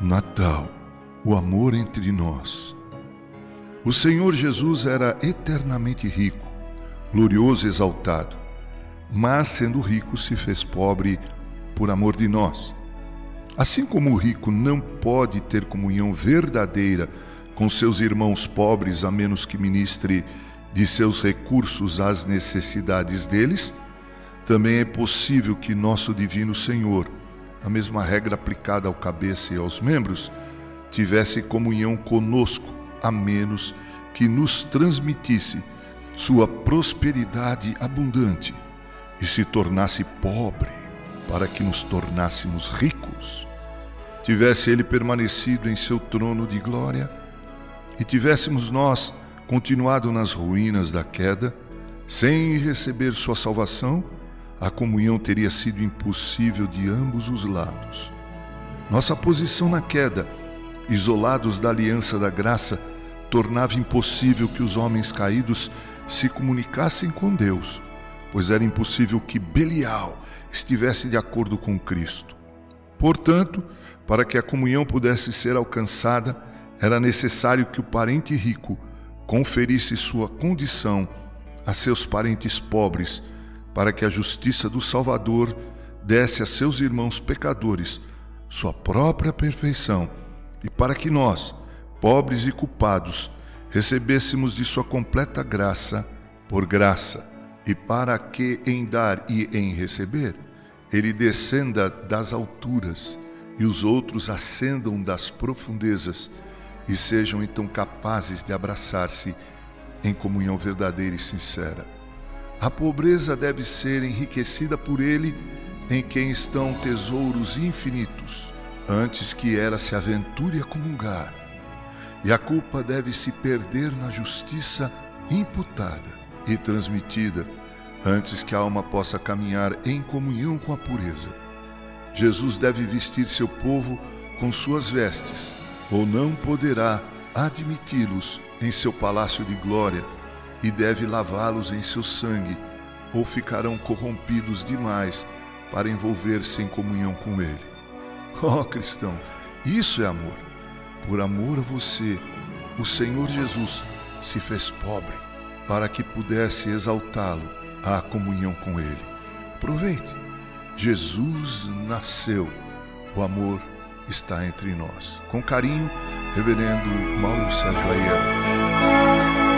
Natal, o amor entre nós. O Senhor Jesus era eternamente rico, glorioso e exaltado, mas sendo rico se fez pobre por amor de nós. Assim como o rico não pode ter comunhão verdadeira com seus irmãos pobres a menos que ministre de seus recursos às necessidades deles, também é possível que nosso Divino Senhor a mesma regra aplicada ao cabeça e aos membros, tivesse comunhão conosco, a menos que nos transmitisse sua prosperidade abundante e se tornasse pobre para que nos tornássemos ricos. Tivesse ele permanecido em seu trono de glória e tivéssemos nós continuado nas ruínas da queda, sem receber sua salvação, a comunhão teria sido impossível de ambos os lados. Nossa posição na queda, isolados da aliança da graça, tornava impossível que os homens caídos se comunicassem com Deus, pois era impossível que Belial estivesse de acordo com Cristo. Portanto, para que a comunhão pudesse ser alcançada, era necessário que o parente rico conferisse sua condição a seus parentes pobres para que a justiça do Salvador desse a seus irmãos pecadores sua própria perfeição e para que nós, pobres e culpados, recebêssemos de sua completa graça por graça, e para que em dar e em receber ele descenda das alturas e os outros ascendam das profundezas e sejam então capazes de abraçar-se em comunhão verdadeira e sincera. A pobreza deve ser enriquecida por ele, em quem estão tesouros infinitos, antes que ela se aventure a comungar. E a culpa deve se perder na justiça imputada e transmitida, antes que a alma possa caminhar em comunhão com a pureza. Jesus deve vestir seu povo com suas vestes, ou não poderá admiti-los em seu palácio de glória e deve lavá-los em seu sangue, ou ficarão corrompidos demais para envolver-se em comunhão com Ele. Oh, cristão, isso é amor. Por amor a você, o Senhor Jesus se fez pobre para que pudesse exaltá-lo à comunhão com Ele. Aproveite. Jesus nasceu. O amor está entre nós. Com carinho, Reverendo Mauro Sérgio Aiello.